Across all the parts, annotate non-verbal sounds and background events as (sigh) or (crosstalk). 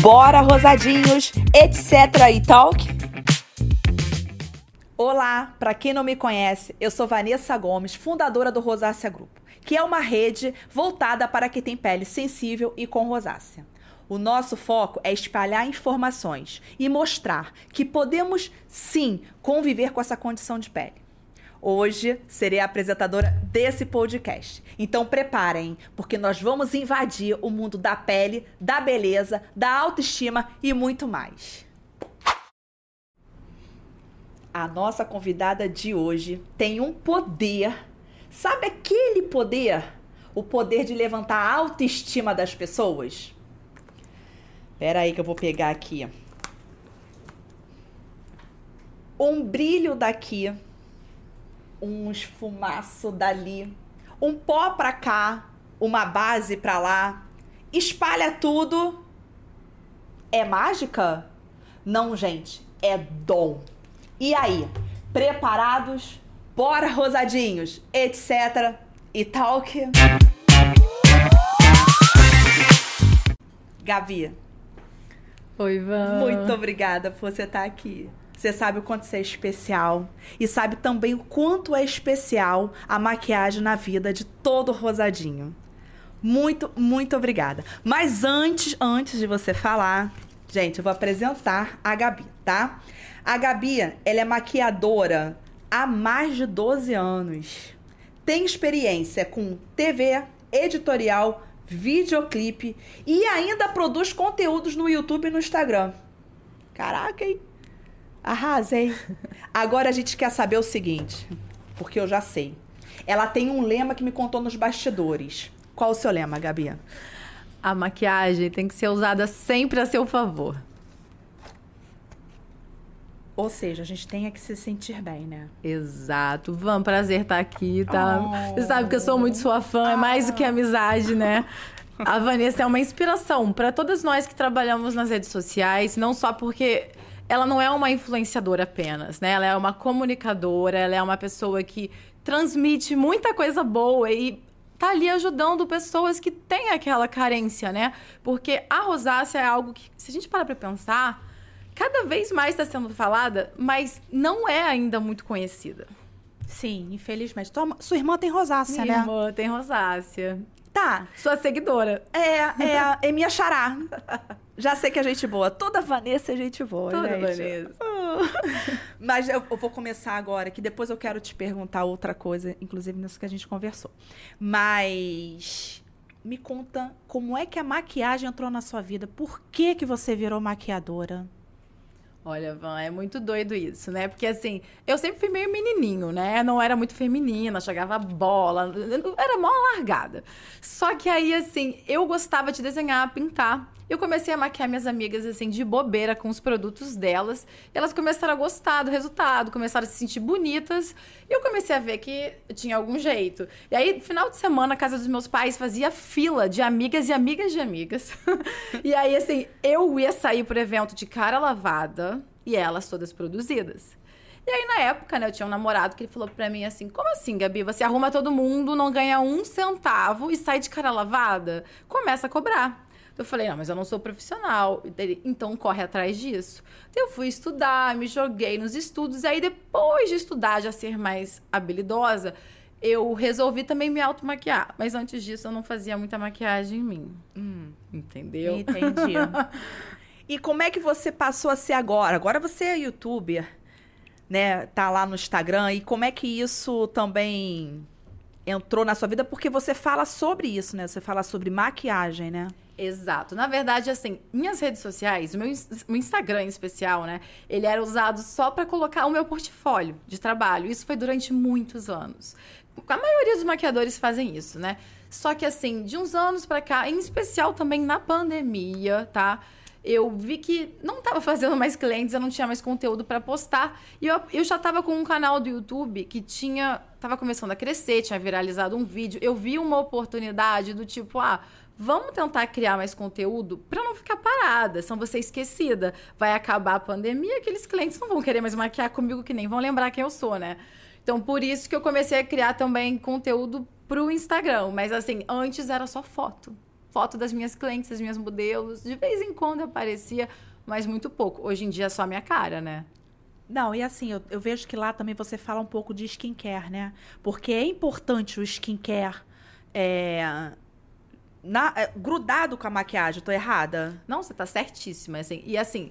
Bora, rosadinhos, etc. e talk? Olá, para quem não me conhece, eu sou Vanessa Gomes, fundadora do Rosácea Grupo, que é uma rede voltada para quem tem pele sensível e com rosácea. O nosso foco é espalhar informações e mostrar que podemos sim conviver com essa condição de pele. Hoje serei a apresentadora desse podcast. Então preparem, porque nós vamos invadir o mundo da pele, da beleza, da autoestima e muito mais. A nossa convidada de hoje tem um poder. Sabe aquele poder? O poder de levantar a autoestima das pessoas? Pera aí que eu vou pegar aqui. Um brilho daqui um esfumaço dali, um pó para cá, uma base para lá, espalha tudo. É mágica? Não, gente, é dom. E aí, preparados? Bora, rosadinhos, etc. e talk. Gabi. Oi, Van. Muito obrigada por você estar aqui. Você sabe o quanto você é especial. E sabe também o quanto é especial a maquiagem na vida de todo rosadinho. Muito, muito obrigada. Mas antes, antes de você falar, gente, eu vou apresentar a Gabi, tá? A Gabi, ela é maquiadora há mais de 12 anos. Tem experiência com TV, editorial, videoclipe e ainda produz conteúdos no YouTube e no Instagram. Caraca, hein? Arrasei. Agora a gente quer saber o seguinte, porque eu já sei. Ela tem um lema que me contou nos bastidores. Qual o seu lema, Gabi? A maquiagem tem que ser usada sempre a seu favor. Ou seja, a gente tem que se sentir bem, né? Exato. Van, prazer estar aqui, tá? Oh. Você sabe que eu sou muito sua fã, é mais do que amizade, né? A Vanessa é uma inspiração para todas nós que trabalhamos nas redes sociais, não só porque ela não é uma influenciadora apenas, né? Ela é uma comunicadora, ela é uma pessoa que transmite muita coisa boa e tá ali ajudando pessoas que têm aquela carência, né? Porque a rosácea é algo que, se a gente parar para pensar, cada vez mais está sendo falada, mas não é ainda muito conhecida. Sim, infelizmente. Tua, sua irmã tem rosácea, minha né? Minha irmã tem rosácea. Tá. Sua seguidora. É, é, é minha xará. (laughs) Já sei que é gente boa. Toda Vanessa é gente boa, Toda gente. Vanessa. (laughs) (laughs) Mas eu, eu, vou começar agora, que depois eu quero te perguntar outra coisa, inclusive nisso que a gente conversou. Mas me conta como é que a maquiagem entrou na sua vida? Por que que você virou maquiadora? Olha, Van, é muito doido isso, né? Porque assim, eu sempre fui meio menininho, né? Não era muito feminina, jogava bola, era mó largada. Só que aí, assim, eu gostava de desenhar, pintar. Eu comecei a maquiar minhas amigas, assim, de bobeira com os produtos delas. E elas começaram a gostar do resultado, começaram a se sentir bonitas. E eu comecei a ver que tinha algum jeito. E aí, final de semana, a casa dos meus pais fazia fila de amigas e amigas de amigas. (laughs) e aí, assim, eu ia sair pro evento de cara lavada e elas todas produzidas. E aí, na época, né, eu tinha um namorado que ele falou pra mim assim: Como assim, Gabi? Você arruma todo mundo, não ganha um centavo e sai de cara lavada? Começa a cobrar. Eu falei, não, mas eu não sou profissional. Então corre atrás disso. Então, eu fui estudar, me joguei nos estudos. E aí, depois de estudar, já ser mais habilidosa, eu resolvi também me automaquiar. Mas antes disso, eu não fazia muita maquiagem em mim. Hum, entendeu? Entendi. (laughs) e como é que você passou a ser agora? Agora você é youtuber, né? Tá lá no Instagram. E como é que isso também entrou na sua vida? Porque você fala sobre isso, né? Você fala sobre maquiagem, né? Exato. Na verdade, assim, minhas redes sociais, meu, meu Instagram em especial, né? Ele era usado só para colocar o meu portfólio de trabalho. Isso foi durante muitos anos. A maioria dos maquiadores fazem isso, né? Só que, assim, de uns anos para cá, em especial também na pandemia, tá? Eu vi que não estava (laughs) fazendo mais clientes, eu não tinha mais conteúdo para postar. E eu, eu já estava com um canal do YouTube que tinha. Tava começando a crescer, tinha viralizado um vídeo. Eu vi uma oportunidade do tipo, ah, Vamos tentar criar mais conteúdo para não ficar parada, senão você esquecida. Vai acabar a pandemia, aqueles clientes não vão querer mais maquiar comigo que nem vão lembrar quem eu sou, né? Então, por isso que eu comecei a criar também conteúdo pro Instagram. Mas, assim, antes era só foto. Foto das minhas clientes, das minhas modelos. De vez em quando aparecia, mas muito pouco. Hoje em dia é só a minha cara, né? Não, e assim, eu, eu, vejo que lá também você fala um pouco de skincare, né? Porque é importante o skincare é, na, é, grudado com a maquiagem, tô errada? Não, você tá certíssima. Assim, e assim,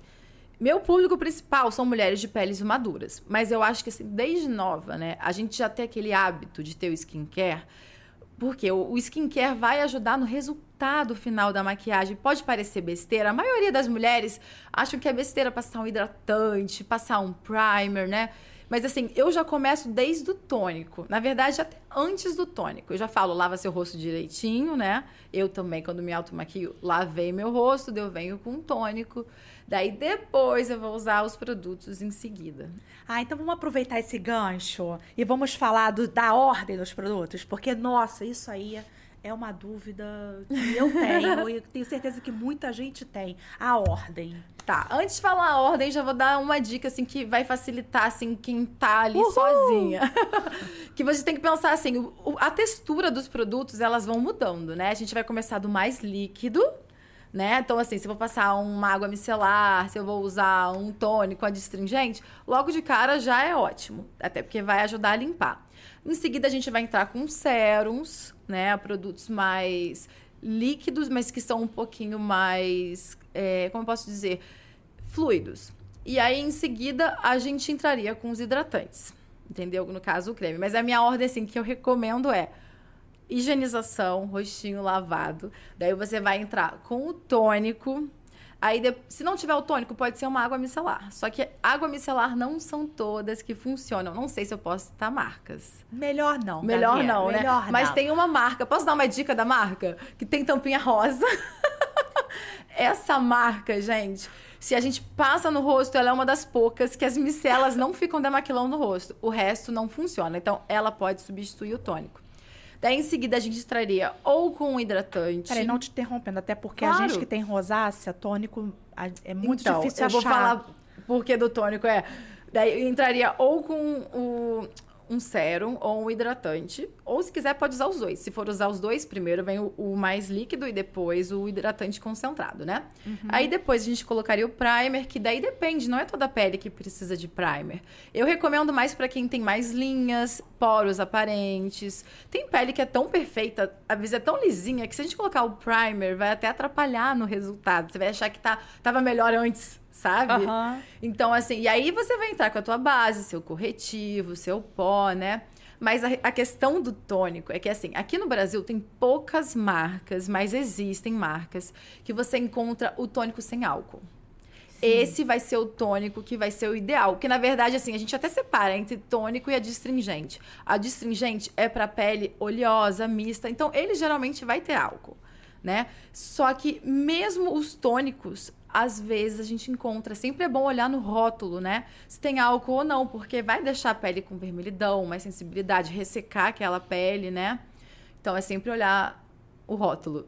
meu público principal são mulheres de peles maduras. Mas eu acho que assim, desde nova, né? A gente já tem aquele hábito de ter o skincare. Porque o, o skincare vai ajudar no resultado final da maquiagem. Pode parecer besteira. A maioria das mulheres acham que é besteira passar um hidratante, passar um primer, né? Mas assim, eu já começo desde o tônico. Na verdade, até antes do tônico. Eu já falo, lava seu rosto direitinho, né? Eu também, quando me automaquio, lavei meu rosto, eu venho com um tônico. Daí depois eu vou usar os produtos em seguida. Ah, então vamos aproveitar esse gancho e vamos falar do, da ordem dos produtos, porque nossa, isso aí é uma dúvida que eu tenho e tenho certeza que muita gente tem. A ordem. Tá, antes de falar a ordem, já vou dar uma dica assim que vai facilitar assim quem tá ali Uhul! sozinha. (laughs) que você tem que pensar assim, a textura dos produtos, elas vão mudando, né? A gente vai começar do mais líquido né? Então, assim, se eu vou passar uma água micelar, se eu vou usar um tônico adstringente, logo de cara já é ótimo, até porque vai ajudar a limpar. Em seguida, a gente vai entrar com sérums, né? Produtos mais líquidos, mas que são um pouquinho mais, é, como eu posso dizer, fluidos. E aí, em seguida, a gente entraria com os hidratantes, entendeu? No caso, o creme. Mas a minha ordem, assim, que eu recomendo é higienização, rostinho lavado. Daí você vai entrar com o tônico. Aí, se não tiver o tônico, pode ser uma água micelar. Só que água micelar não são todas que funcionam. Não sei se eu posso citar marcas. Melhor não. Melhor Gabriel. não, né? Melhor Mas não. tem uma marca. Posso dar uma dica da marca? Que tem tampinha rosa. (laughs) Essa marca, gente, se a gente passa no rosto, ela é uma das poucas que as micelas não ficam demaquilando no rosto. O resto não funciona. Então, ela pode substituir o tônico. Daí em seguida a gente traria ou com um hidratante. Peraí, não te interrompendo, até porque claro. a gente que tem rosácea, tônico, é muito então, difícil eu achar. Eu vou falar porque do tônico é. Daí entraria ou com o um sérum ou um hidratante. Ou se quiser, pode usar os dois. Se for usar os dois, primeiro vem o, o mais líquido e depois o hidratante concentrado, né? Uhum. Aí depois a gente colocaria o primer, que daí depende, não é toda a pele que precisa de primer. Eu recomendo mais para quem tem mais linhas, poros aparentes. Tem pele que é tão perfeita, a vezes é tão lisinha, que se a gente colocar o primer, vai até atrapalhar no resultado. Você vai achar que tá, tava melhor antes sabe? Uhum. Então, assim, e aí você vai entrar com a tua base, seu corretivo, seu pó, né? Mas a, a, questão do tônico é que, assim, aqui no Brasil tem poucas marcas, mas existem marcas que você encontra o tônico sem álcool. Sim. Esse vai ser o tônico que vai ser o ideal. Porque, na verdade, assim, a gente até separa entre tônico e adstringente. A adstringente é para pele oleosa, mista. Então, ele geralmente vai ter álcool, né? Só que mesmo os tônicos, às vezes a gente encontra. Sempre é bom olhar no rótulo, né? Se tem álcool ou não, porque vai deixar a pele com vermelhidão, mais sensibilidade, ressecar aquela pele, né? Então é sempre olhar o rótulo.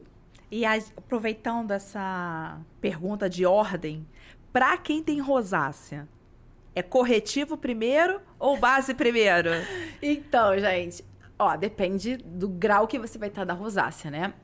E aproveitando essa pergunta de ordem, para quem tem rosácea, é corretivo primeiro ou base primeiro? (laughs) então, gente, ó, depende do grau que você vai estar da rosácea, né?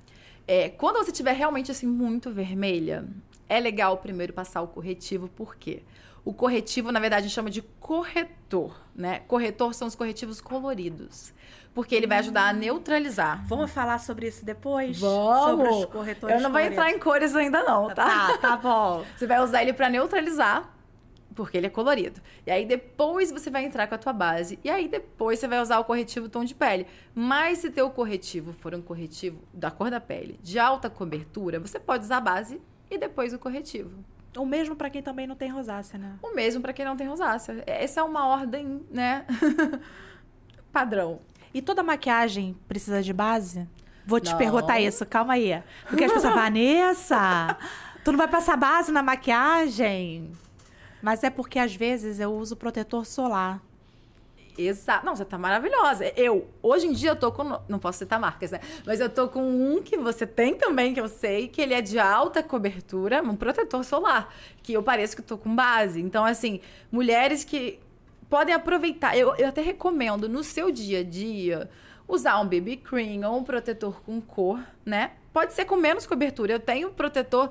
É, quando você tiver realmente assim muito vermelha, é legal primeiro passar o corretivo, por quê? O corretivo, na verdade, a gente chama de corretor, né? Corretor são os corretivos coloridos. Porque ele vai ajudar a hum. neutralizar. Vamos falar sobre isso depois? Vamos! Sobre os corretores Eu não vou entrar em cores ainda não, tá? Tá, tá bom. (laughs) Você vai usar ele para neutralizar, porque ele é colorido. E aí depois você vai entrar com a tua base. E aí depois você vai usar o corretivo tom de pele. Mas se teu corretivo for um corretivo da cor da pele, de alta cobertura, você pode usar a base e depois o corretivo. O mesmo para quem também não tem rosácea, né? O mesmo para quem não tem rosácea. Essa é uma ordem, né? (laughs) Padrão. E toda maquiagem precisa de base? Vou te não. perguntar isso, calma aí. Porque as pessoas, Vanessa, tu não vai passar base na maquiagem? Mas é porque às vezes eu uso protetor solar. Exato. Não, você tá maravilhosa. Eu, hoje em dia, eu tô com. Não posso citar marcas, né? Mas eu tô com um que você tem também, que eu sei, que ele é de alta cobertura, um protetor solar. Que eu pareço que tô com base. Então, assim, mulheres que podem aproveitar. Eu, eu até recomendo no seu dia a dia usar um BB cream ou um protetor com cor, né? Pode ser com menos cobertura. Eu tenho protetor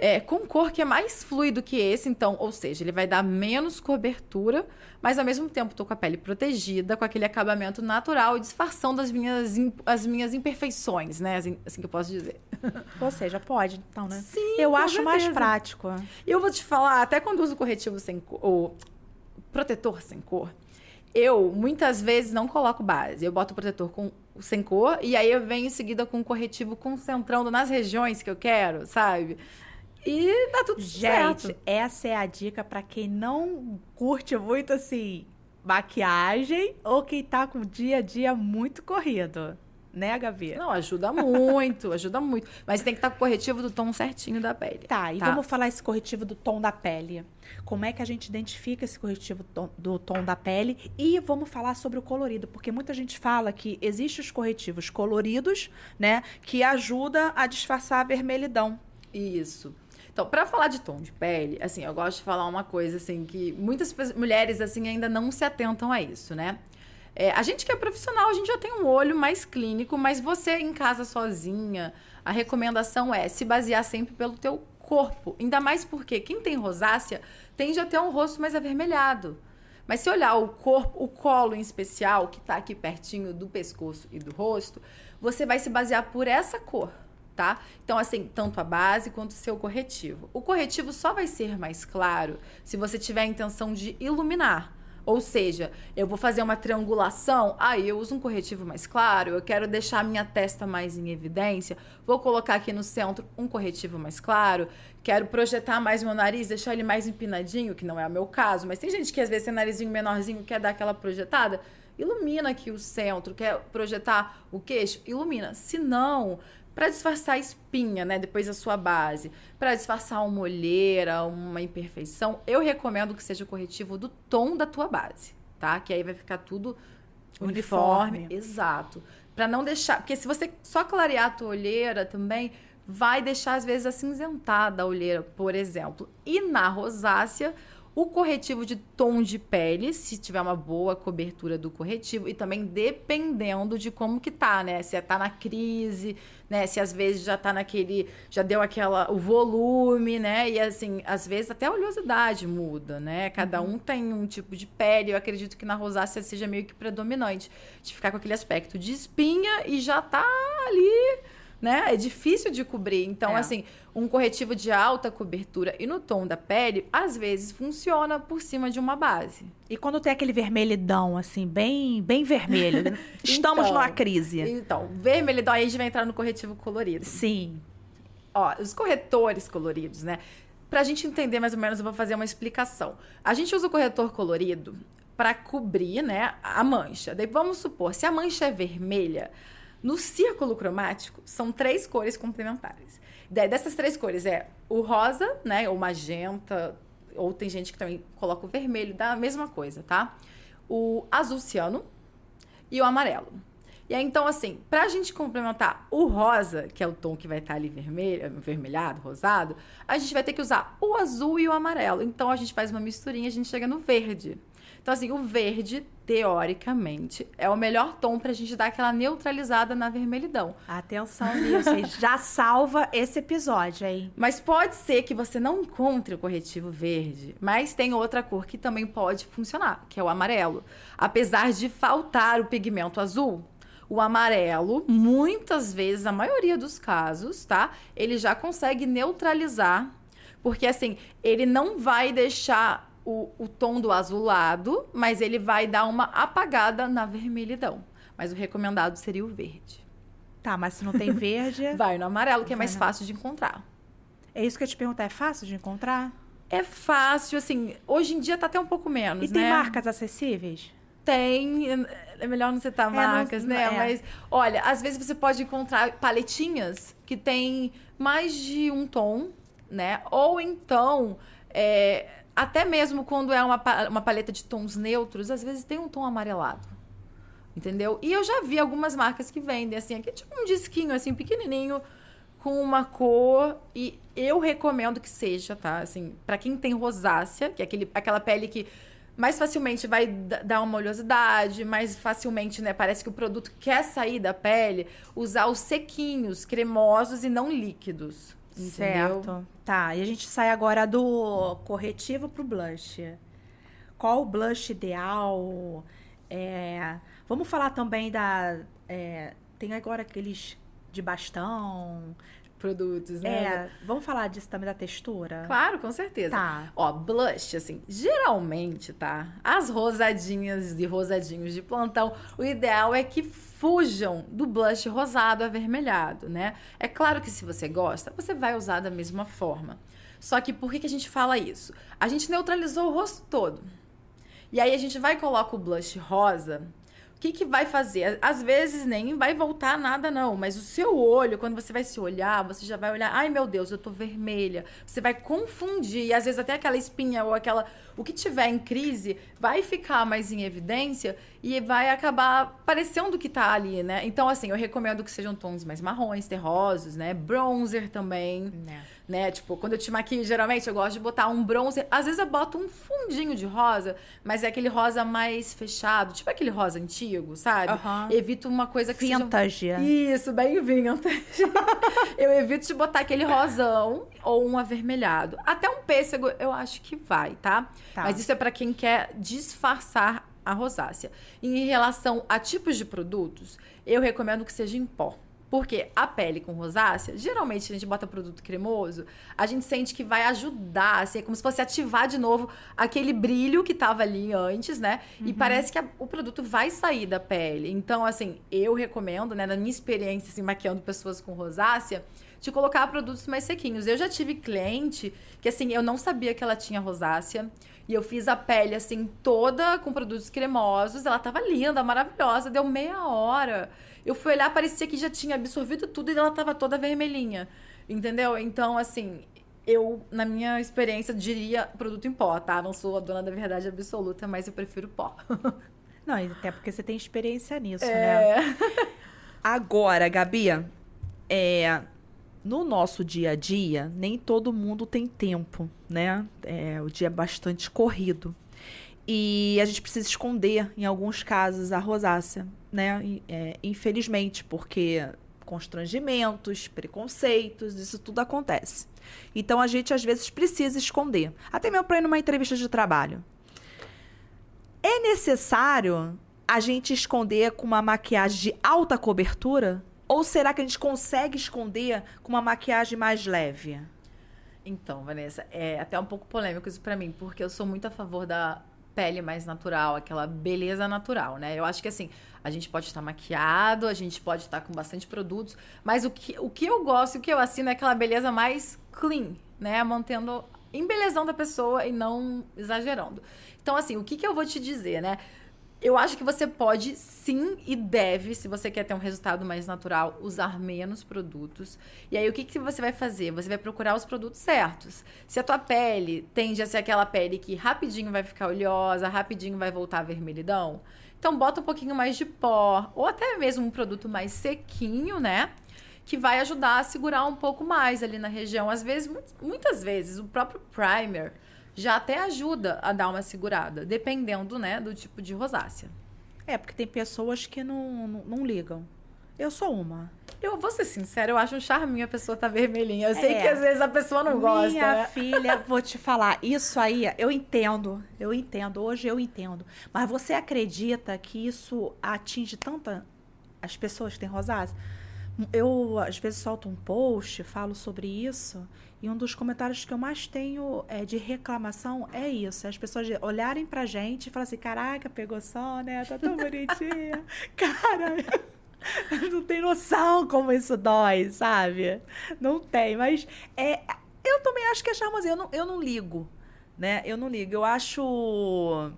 é, com cor que é mais fluido que esse, então, ou seja, ele vai dar menos cobertura, mas ao mesmo tempo tô com a pele protegida, com aquele acabamento natural e disfarçando as minhas, as minhas imperfeições, né? Assim, assim que eu posso dizer. (laughs) Ou seja, pode, então, né? Sim, Eu acho mais certeza. prático. E eu vou te falar, até quando uso corretivo sem cor, ou protetor sem cor, eu muitas vezes não coloco base. Eu boto o protetor com sem cor e aí eu venho em seguida com o corretivo concentrando nas regiões que eu quero, sabe? E dá tudo Gente, certo. essa é a dica pra quem não curte muito assim maquiagem ou quem tá com o dia a dia muito corrido. Né, Gabi? Não, ajuda muito, (laughs) ajuda muito. Mas tem que estar com o corretivo do tom certinho da pele. Tá, e Tá. vamos falar esse corretivo do tom da pele. Como é que a gente identifica esse corretivo do tom da pele? E vamos falar sobre o colorido, porque muita gente fala que existem os corretivos coloridos, né, que ajuda a disfarçar a vermelhidão. Isso. Então, pra falar de tom de pele, assim, eu gosto de falar uma coisa, assim, que muitas mulheres, assim, ainda não se atentam a isso, né? É, a gente que é profissional, a gente já tem um olho mais clínico, mas você em casa sozinha, a recomendação é se basear sempre pelo teu corpo. Ainda mais porque quem tem rosácea tende a ter um rosto mais avermelhado. Mas se olhar o corpo, o colo em especial, que tá aqui pertinho do pescoço e do rosto, você vai se basear por essa cor, tá? Então, assim, tanto a base quanto o seu corretivo. O corretivo só vai ser mais claro se você tiver a intenção de iluminar. Ou seja, eu vou fazer uma triangulação, aí eu uso um corretivo mais claro, eu quero deixar a minha testa mais em evidência, vou colocar aqui no centro um corretivo mais claro, quero projetar mais meu nariz, deixar ele mais empinadinho, que não é o meu caso, mas tem gente que às vezes tem narizinho menorzinho, quer dar aquela projetada, ilumina aqui o centro, quer projetar o queixo, ilumina. Se não, para disfarçar a espinha, né, depois a sua base, para disfarçar uma olheira, uma imperfeição, eu recomendo que seja o corretivo do tom da tua base, tá? Que aí vai ficar tudo uniforme, Uniforme. exato. Para não deixar, porque se você só clarear a tua olheira também vai deixar às vezes acinzentada a olheira, por exemplo. E na rosácea, o corretivo de tom de pele, se tiver uma boa cobertura do corretivo, e também dependendo de como que tá, né? Se tá na crise, né? Se às vezes já tá naquele. Já deu aquela. o volume, né? E assim, às vezes até a oleosidade muda, né? Cada um tem um tipo de pele. Eu acredito que na rosácea seja meio que predominante. De ficar com aquele aspecto de espinha e já tá ali né? É difícil de cobrir. Então, É. assim, um corretivo de alta cobertura e no tom da pele, às vezes funciona por cima de uma base. E quando tem aquele vermelhidão, assim, bem, bem vermelho, (laughs) estamos Então, numa crise. Então, vermelhidão, aí a gente vai entrar no corretivo colorido. Sim. Ó, os corretores coloridos, né? Pra gente entender mais ou menos, eu vou fazer uma explicação. A gente usa o corretor colorido para cobrir, né, a mancha. Daí vamos supor, se a mancha é vermelha, no círculo cromático são três cores complementares. Dessas três cores é o rosa, né, o magenta, ou tem gente que também coloca o vermelho, dá a mesma coisa, tá? O azul ciano e o amarelo. E aí, então, assim, pra gente complementar o rosa, que é o tom que vai estar ali vermelho, vermelhado, rosado, a gente vai ter que usar o azul e o amarelo. Então, a gente faz uma misturinha a gente chega no verde. Então, assim, o verde, teoricamente, é o melhor tom pra gente dar aquela neutralizada na vermelhidão. Atenção nisso? Já salva esse episódio, hein? Mas pode ser que você não encontre o corretivo verde, mas tem outra cor que também pode funcionar, que é o amarelo. Apesar de faltar o pigmento azul, o amarelo, muitas vezes, a maioria dos casos, tá? Ele já consegue neutralizar, porque assim, ele não vai deixar o, o tom do azulado, mas ele vai dar uma apagada na vermelhidão. Mas o recomendado seria o verde. Tá, mas se não tem (laughs) verde. Vai no amarelo, que é mais fácil de encontrar. é isso que eu te perguntar. É fácil de encontrar? É fácil, assim, hoje em dia tá até um pouco menos, E tem né? marcas acessíveis? Tem, é melhor não citar não- marcas, né? é. Mas, olha, às vezes você pode encontrar paletinhas que tem mais de um tom, né? Ou então, é, até mesmo quando é uma, uma paleta de tons neutros, às vezes tem um tom amarelado. Entendeu? E eu já vi algumas marcas que vendem, assim, aqui tipo um disquinho, assim, pequenininho, com uma cor. E eu recomendo que seja, tá? Assim, pra quem tem rosácea, que é aquele, aquela pele que mais facilmente vai dar uma oleosidade, mais facilmente, né? Parece que o produto quer sair da pele, usar os sequinhos, cremosos e não líquidos. Entendeu? Certo. Tá, e a gente sai agora do corretivo pro blush. Qual o blush ideal? É, vamos falar também da. É, tem agora aqueles de bastão, produtos, né? É, vamos falar disso também da textura? Claro, com certeza. Tá. Ó, blush, assim, geralmente, tá? As rosadinhas e rosadinhos de plantão, o ideal é que fujam do blush rosado avermelhado, né? É claro que se você gosta, você vai usar da mesma forma. Só que por que, que a gente fala isso? A gente neutralizou o rosto todo. E aí a gente vai e coloca o blush rosa o que, que vai fazer? Às vezes nem vai voltar nada, não. Mas o seu olho, quando você vai se olhar, você já vai olhar, ai meu Deus, eu tô vermelha. Você vai confundir. E às vezes até aquela espinha ou aquela. O que tiver em crise vai ficar mais em evidência e vai acabar parecendo que tá ali, né? Então, assim, eu recomendo que sejam tons mais marrons, terrosos, né? Bronzer também. Né? Né? Tipo, quando eu te maquio, geralmente eu gosto de botar um bronze. Às vezes eu boto um fundinho de rosa, mas é aquele rosa mais fechado, tipo aquele rosa antigo, sabe? Uhum. Evito uma coisa que vintage. Seja... Isso, bem vintage. (laughs) eu evito de botar aquele rosão ou um avermelhado. Até um pêssego eu acho que vai, tá? tá. Mas isso é para quem quer disfarçar a rosácea. Em relação a tipos de produtos, eu recomendo que seja em pó. Porque a pele com rosácea, geralmente a gente bota produto cremoso, a gente sente que vai ajudar, assim, é como se fosse ativar de novo aquele brilho que estava ali antes, né? Uhum. E parece que a, o produto vai sair da pele. Então, assim, eu recomendo, né, na minha experiência, assim, maquiando pessoas com rosácea, de colocar produtos mais sequinhos. Eu já tive cliente que, assim, eu não sabia que ela tinha rosácea. E eu fiz a pele, assim, toda com produtos cremosos. Ela tava linda, maravilhosa. Deu meia hora. Eu fui olhar, parecia que já tinha absorvido tudo e ela tava toda vermelhinha. Entendeu? Então, assim, eu, na minha experiência, diria produto em pó, tá? Não sou a dona da verdade absoluta, mas eu prefiro pó. (laughs) Não, até porque você tem experiência nisso, é... né? (laughs) Agora, Gabi, é, no nosso dia a dia, nem todo mundo tem tempo, né? É, o dia é bastante corrido. E a gente precisa esconder, em alguns casos, a rosácea né? É, infelizmente, porque constrangimentos, preconceitos, isso tudo acontece. Então a gente às vezes precisa esconder, até mesmo para ir numa entrevista de trabalho. É necessário a gente esconder com uma maquiagem de alta cobertura? Ou será que a gente consegue esconder com uma maquiagem mais leve? Então, Vanessa, é até um pouco polêmico isso para mim, porque eu sou muito a favor da pele mais natural, aquela beleza natural, né? Eu acho que assim, a gente pode estar maquiado, a gente pode estar com bastante produtos, mas o que, o que eu gosto e o que eu assino é aquela beleza mais clean, né? Mantendo embelezando a pessoa e não exagerando. Então, assim, o que, que eu vou te dizer, né? Eu acho que você pode sim e deve, se você quer ter um resultado mais natural, usar menos produtos. E aí o que, que você vai fazer? Você vai procurar os produtos certos. Se a tua pele tende a ser aquela pele que rapidinho vai ficar oleosa, rapidinho vai voltar a vermelhidão, então bota um pouquinho mais de pó, ou até mesmo um produto mais sequinho, né? Que vai ajudar a segurar um pouco mais ali na região. Às vezes, muitas vezes, o próprio primer já até ajuda a dar uma segurada, dependendo, né, do tipo de rosácea. É, porque tem pessoas que não, não, não ligam. Eu sou uma. Eu vou ser sincera, eu acho um charminho a pessoa tá vermelhinha. Eu sei é. que às vezes a pessoa não gosta. Minha né? filha, (laughs) vou te falar, isso aí, eu entendo, eu entendo, hoje eu entendo. Mas você acredita que isso atinge tanta as pessoas que têm rosácea? Eu, às vezes, solto um post, falo sobre isso, e um dos comentários que eu mais tenho é, de reclamação é isso: é as pessoas olharem pra gente e falar assim: caraca, pegou só, né? Tá tão bonitinha. (laughs) Cara, (laughs) não tem noção como isso dói, sabe? Não tem, mas é, eu também acho que é charmosinho. Eu não, eu não ligo, né? Eu não ligo. Eu acho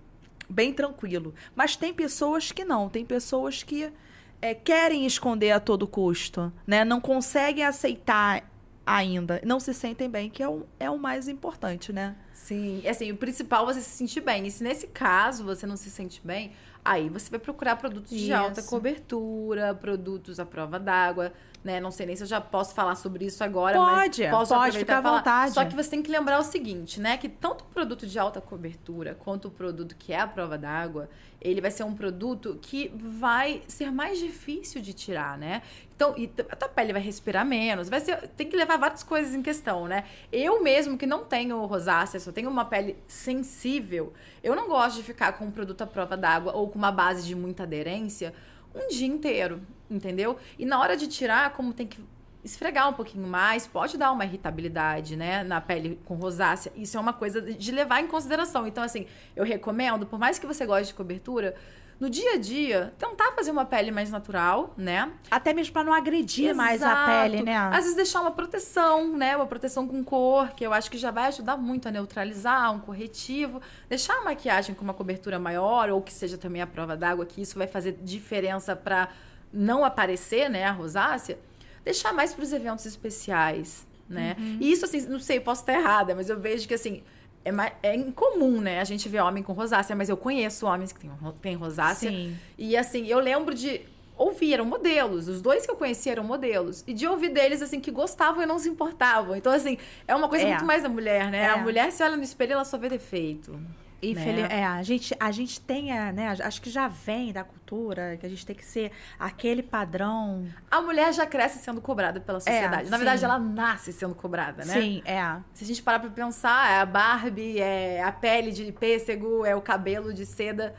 bem tranquilo. Mas tem pessoas que não. Tem pessoas que é, querem esconder a todo custo, né? Não conseguem aceitar ainda. Não se sentem bem, que é o, é o mais importante, né? Sim, assim, o principal é você se sentir bem. E se nesse caso você não se sente bem, Aí você vai procurar produtos de alta Isso. cobertura, produtos à prova d'água, né? Não sei nem se eu já posso falar sobre isso agora, Pode, mas posso pode, aproveitar fica à vontade. Só que você tem que lembrar o seguinte, né? Que tanto o produto de alta cobertura quanto o produto que é a prova d'água, ele vai ser um produto que vai ser mais difícil de tirar, né? Então, e a tua pele vai respirar menos, vai ser, tem que levar várias coisas em questão, né? Eu mesmo que não tenho rosácea, só tenho uma pele sensível, eu não gosto de ficar com um produto à prova d'água ou com uma base de muita aderência um dia inteiro, entendeu? E na hora de tirar, como tem que esfregar um pouquinho mais, pode dar uma irritabilidade, né, na pele com rosácea. Isso é uma coisa de levar em consideração. Então, assim, eu recomendo, por mais que você goste de cobertura, no dia a dia, tentar fazer uma pele mais natural, né? Até mesmo pra não agredir mais a Exato. pele, né? Às vezes deixar uma proteção, né? Uma proteção com cor, que eu acho que já vai ajudar muito a neutralizar, um corretivo. Deixar a maquiagem com uma cobertura maior, ou que seja também a prova d'água, que isso vai fazer diferença para não aparecer, né? A rosácea. Deixar mais para os eventos especiais, né? Uhum. E isso, assim, não sei, posso estar errada, mas eu vejo que, assim, é, mais, é incomum, né? A gente vê homem com rosácea, mas eu conheço homens que têm, têm rosácea. Sim. E assim, eu lembro de ouvir, eram modelos. Os dois que eu conheci eram modelos. E de ouvir deles, assim, que gostavam e não se importavam. Então, assim, é uma coisa É. muito mais da mulher, né? É. A mulher se olha no espelho, ela só vê defeito. E né? é, a gente, a gente tem, é, né? Acho que já vem da cultura que a gente tem que ser aquele padrão. A mulher já cresce sendo cobrada pela sociedade. Na sim. verdade, ela nasce sendo cobrada, né? Sim, é. Se a gente parar pra pensar, é a Barbie, é a pele de pêssego, é o cabelo de seda.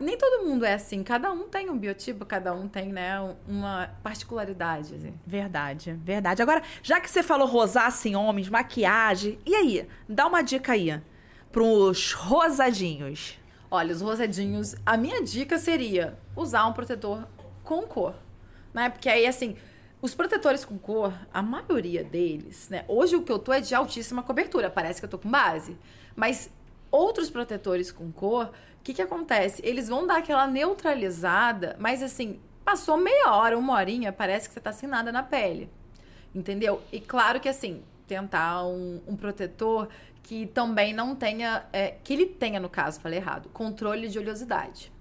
Nem todo mundo é assim. Cada um tem um biotipo, cada um tem, né, uma particularidade. Assim. Verdade, verdade. Agora, já que você falou rosácea em homens, maquiagem, e aí? Dá uma dica aí pros rosadinhos. Olha, os rosadinhos, a minha dica seria usar um protetor com cor, né? Porque aí, assim, os protetores com cor, a maioria deles, né? Hoje o que eu tô é de altíssima cobertura, parece que eu tô com base. Mas outros protetores com cor, o que que acontece? Eles vão dar aquela neutralizada, mas assim, passou meia hora, uma horinha, parece que você tá sem nada na pele. Entendeu? E claro que assim, tentar um, um protetor que também não tenha. é, que ele tenha, no caso, falei errado, controle de oleosidade.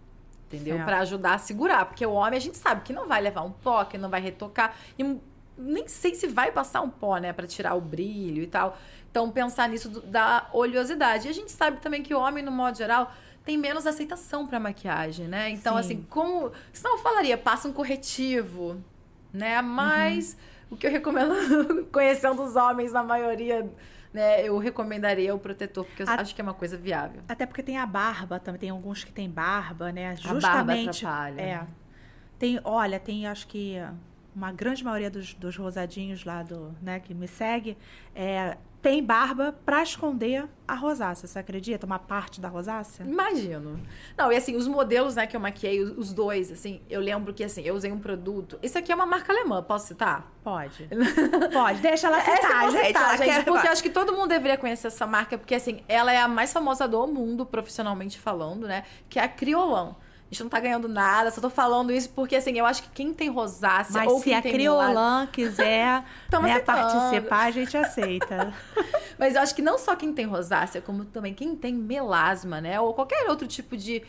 Entendeu? Pra ajudar a segurar. Porque o homem a gente sabe que não vai levar um pó, que não vai retocar. E nem sei se vai passar um pó, né? Pra tirar o brilho e tal. Então, pensar nisso do- da oleosidade. E a gente sabe também que o homem, no modo geral, tem menos aceitação pra maquiagem, né? Então, Sim. assim, como. Senão eu falaria, passa um corretivo, né? Mas o que eu recomendo, (laughs) conhecendo os homens na maioria, né? Eu recomendaria o protetor, porque eu A- acho que é uma coisa viável. Até porque tem a barba também, tem alguns que tem barba, né? barba Justamente. atrapalha. É. Tem, olha, tem acho que uma grande maioria dos, dos rosadinhos lá do, né, que me segue, é, tem barba pra esconder a rosácea, você acredita? Uma parte da rosácea? Imagino. Não, e assim, os modelos, né, que eu maquiei, os, dois, assim, eu lembro que, assim, eu usei um produto. Esse aqui é uma marca alemã, posso citar? Pode. (laughs) Pode, deixa ela Essa citar, vou gente. citar, ela gente, quer- porque eu acho que todo mundo deveria conhecer essa marca, porque, assim, ela é a mais famosa do mundo, profissionalmente falando, né? Que é a Criolan. A gente não tá ganhando nada, só tô falando isso porque, assim, eu acho que quem tem rosácea Mas ou se quem a tem Criolan quiser (laughs) né, participar, a gente aceita. (laughs) Mas eu acho que não só quem tem rosácea, como também quem tem melasma, né? Ou qualquer outro tipo de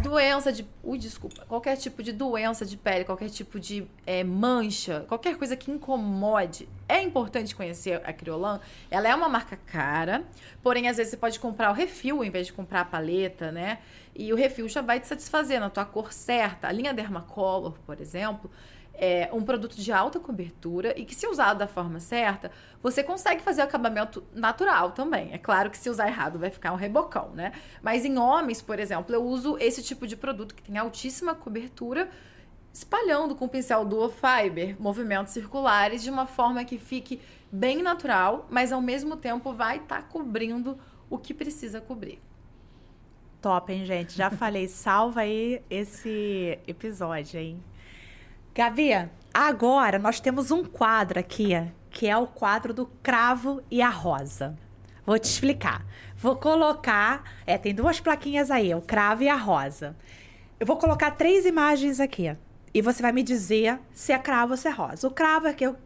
doença de. Ui, desculpa. Qualquer tipo de doença de pele, qualquer tipo de é, mancha, qualquer coisa que incomode. É importante conhecer a Criolan. Ela é uma marca cara, porém, às vezes você pode comprar o refil em vez de comprar a paleta, né? E o refil já vai te satisfazer na tua cor certa. A linha Dermacolor, por exemplo, é um produto de alta cobertura e que, se usado da forma certa, você consegue fazer o acabamento natural também. É claro que se usar errado vai ficar um rebocão, né? Mas em homens, por exemplo, eu uso esse tipo de produto que tem altíssima cobertura, espalhando com o pincel Duo Fiber movimentos circulares de uma forma que fique bem natural, mas ao mesmo tempo vai estar cobrindo o que precisa cobrir. Top, hein, gente? Já falei, salva aí esse episódio, hein? Gabi, agora nós temos um quadro aqui, que é o quadro do cravo e a rosa. Vou te explicar. Vou colocar. É, tem duas plaquinhas aí, o cravo e a rosa. Eu vou colocar três imagens aqui. E você vai me dizer se é cravo ou se é rosa. O cravo é que é,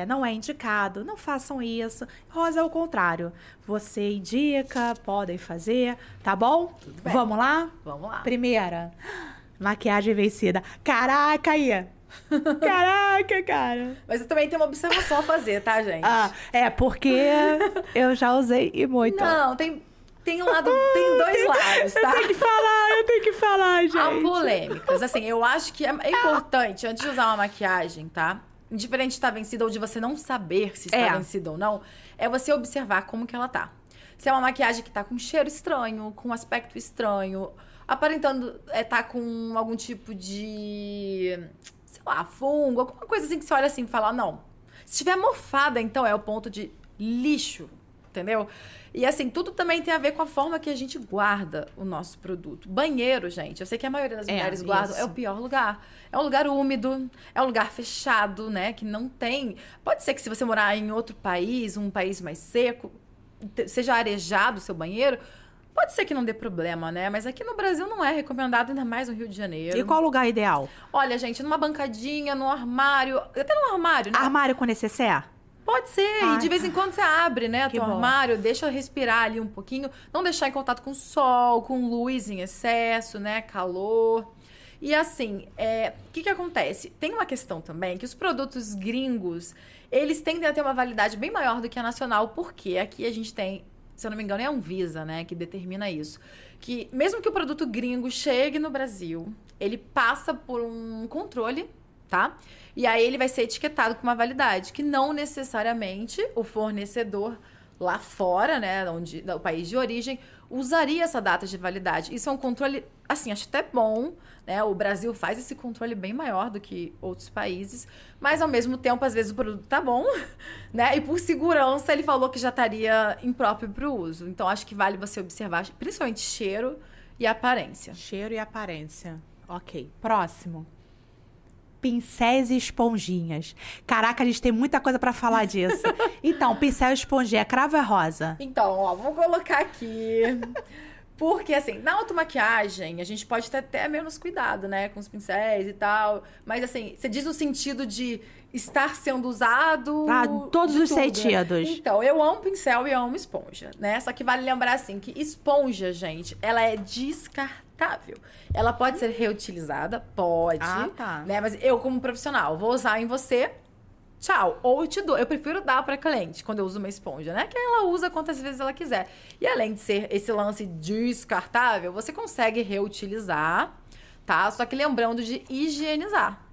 é, não é indicado, não façam isso. Rosa é o contrário. Você indica, podem fazer, tá bom? bem. Vamos lá? Vamos lá. Primeira, maquiagem vencida. Caraca aí! Caraca, cara! Mas eu também tenho uma observação a fazer, tá, gente? Ah, é porque eu já usei e muito. Não, tem, tem um lado, tem dois lados, tá? Eu tenho que falar, eu tenho que falar, gente. Há polêmicas. Assim, eu acho que é é importante, antes de usar uma maquiagem, tá? Indiferente de estar vencida ou de você não saber se está É. vencida ou não, é você observar como que ela tá. Se é uma maquiagem que tá com cheiro estranho, com aspecto estranho, aparentando é, tá com algum tipo de, sei lá, fungo, alguma coisa assim que você olha assim e fala, não. Se estiver mofada, então é o ponto de lixo, entendeu? E assim, tudo também tem a ver com a forma que a gente guarda o nosso produto. Banheiro, gente, eu sei que a maioria das É, mulheres guardam, isso. é o pior lugar. É um lugar úmido, é um lugar fechado, né? Que não tem. Pode ser que se você morar em outro país, um país mais seco, seja arejado o seu banheiro, pode ser que não dê problema, né? Mas aqui no Brasil não é recomendado, ainda mais no Rio de Janeiro. E qual o lugar ideal? Olha, gente, numa bancadinha, no armário, até no armário, né? Armário com necessaire? Pode ser. Ai, e de vez em quando você abre, né, teu bom. armário, deixa respirar ali um pouquinho, não deixar em contato com sol, com luz em excesso, né, calor. E assim, é, o que que acontece? Tem uma questão também que os produtos gringos, eles tendem a ter uma validade bem maior do que a nacional, porque aqui a gente tem, se eu não me engano, é a Anvisa, né, que determina isso. Que mesmo que o produto gringo chegue no Brasil, ele passa por um controle, tá? E aí ele vai ser etiquetado com uma validade, que não necessariamente o fornecedor lá fora, né, onde, do país de origem, usaria essa data de validade. Isso é um controle, assim, acho até bom, né? O Brasil faz esse controle bem maior do que outros países, mas ao mesmo tempo, às vezes o produto tá bom, (laughs) né? E por segurança, ele falou que já estaria impróprio para o uso. Então acho que vale você observar, principalmente cheiro e aparência. Cheiro e aparência. Ok. Próximo. Pincéis e esponjinhas. Caraca, a gente tem muita coisa pra falar disso. (laughs) então, pincel e esponjinha, cravo é rosa. Então, ó, vou colocar aqui. Porque, assim, na automaquiagem, a gente pode ter até menos cuidado, né? Com os pincéis e tal. Mas, assim, você diz no sentido de estar sendo usado. Ah, todos os tudo, né? sentidos. Então, eu amo pincel e eu amo esponja, né? Só que vale lembrar, assim, que esponja, gente, ela é descartável. Ela pode ser reutilizada? Pode. Ah, tá. Né? Mas eu, como profissional, vou usar em você. Tchau. Ou eu te dou. Eu prefiro dar pra cliente quando eu uso uma esponja, né? Que ela usa quantas vezes ela quiser. E além de ser esse lance descartável, você consegue reutilizar, tá? Só que lembrando de higienizar.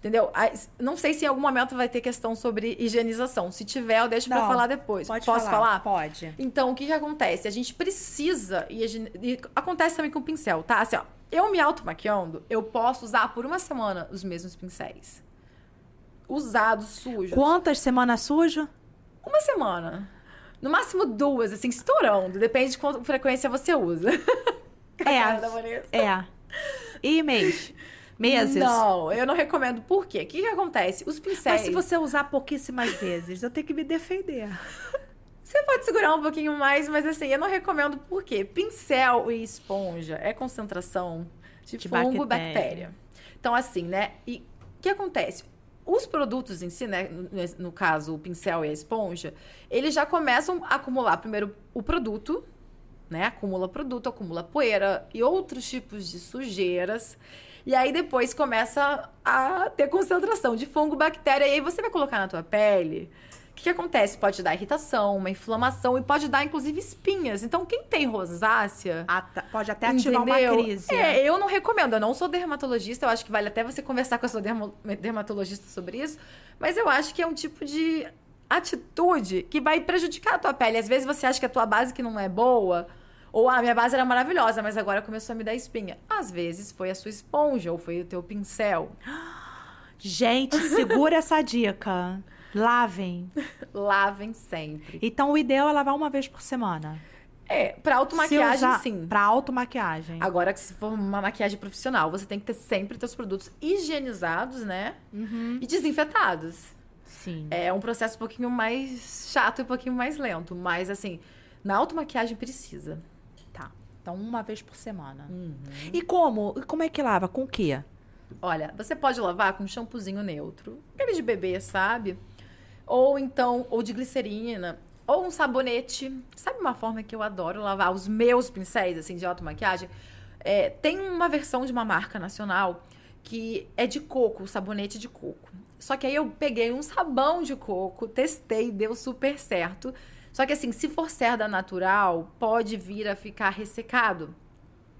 Entendeu? Não sei se em algum momento vai ter questão sobre higienização. Se tiver, eu deixo pra Não, falar depois. Pode Posso falar? Pode. Então, o que que acontece? A gente precisa, e, e acontece também com o pincel, tá? Assim, ó, eu me automaquiando, eu posso usar por uma semana os mesmos pincéis. Usados, sujos. Quantas semanas sujo? Uma semana. No máximo duas, assim, estourando. Depende de quanta frequência você usa. (laughs) Vanessa. É. E mês? Meses? Não, eu não recomendo. Por quê? O que, que acontece? Os pincéis. Mas se você usar pouquíssimas vezes, eu tenho que me defender. (laughs) Você pode segurar um pouquinho mais, mas assim, eu não recomendo por quê? Pincel e esponja é concentração de, De fungo e bactéria. bactéria. Então, assim, né? E o que acontece? Os produtos em si, né? No, no caso, o pincel e a esponja, eles já começam a acumular primeiro o produto, né? Acumula produto, acumula poeira e outros tipos de sujeiras. E aí depois começa a ter concentração de fungo, bactéria. E aí você vai colocar na tua pele. O que, que acontece? Pode dar irritação, uma inflamação e pode dar, inclusive, espinhas. Então, quem tem rosácea. Tá. Pode até ativar entendeu? uma crise. É, eu não recomendo. Eu não sou dermatologista. Eu acho que vale até você conversar com a sua dermo- dermatologista sobre isso. Mas eu acho que é um tipo de atitude que vai prejudicar a tua pele. Às vezes você acha que a tua base que não é boa, ou a minha base era maravilhosa, mas agora começou a me dar espinha. Às vezes foi a sua esponja ou foi o teu pincel. Gente, segura essa dica. Lavem. Lavem sempre. Então, o ideal é lavar uma vez por semana. É, pra automaquiagem, usar sim. Pra automaquiagem. Agora que se for uma maquiagem profissional, você tem que ter sempre teus produtos higienizados, né? E desinfetados. Sim. É um processo um pouquinho mais chato e um pouquinho mais lento. Mas, assim, na automaquiagem precisa. Então, uma vez por semana. Uhum. E como? E como é que lava? Com o quê? Olha, você pode lavar com um shampoozinho neutro, aquele de bebê, sabe? Ou então, ou de glicerina, ou um sabonete. Sabe uma forma que eu adoro lavar os meus pincéis, assim, de automaquiagem? É, tem uma versão de uma marca nacional que é de coco, sabonete de coco. Só que aí eu peguei um sabão de coco, testei, deu super certo. Só que assim, se for cerda natural, pode vir a ficar ressecado.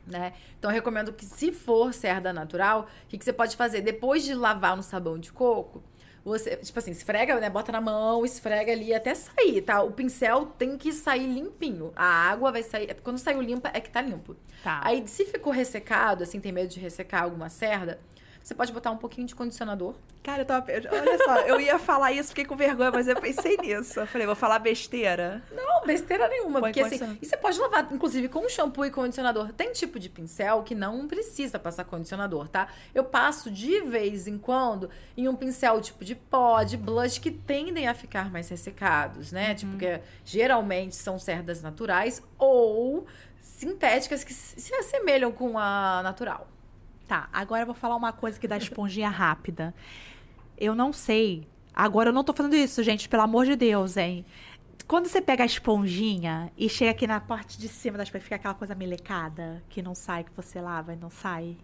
Né? Então eu recomendo que se for cerda natural, o que, que você pode fazer? Depois de lavar no sabão de coco, você, tipo assim, esfrega, né? Bota na mão, esfrega ali até sair, tá? O pincel tem que sair limpinho. A água vai sair. Quando saiu limpa, é que tá limpo. Tá. Aí, se ficou ressecado, assim, tem medo de ressecar alguma cerda, você pode botar um pouquinho de condicionador. Cara, eu tava. eu- Olha só, eu ia falar isso, fiquei com vergonha, mas eu pensei nisso. Eu falei, vou falar besteira. Não, besteira nenhuma. Põe porque assim, e você pode lavar, inclusive, com shampoo e condicionador. Tem tipo de pincel que não precisa passar condicionador, tá? Eu passo de vez em quando em um pincel tipo de pó, de blush, que tendem a ficar mais ressecados, né? Tipo, que geralmente são cerdas naturais ou sintéticas que se assemelham com a natural. Tá, agora eu vou falar uma coisa que dá esponjinha rápida. Eu não sei. Agora eu não tô fazendo isso, gente, pelo amor de Deus, hein? Quando você pega a esponjinha e chega aqui na parte de cima da esponja, fica aquela coisa melecada que não sai, que você lava e não sai.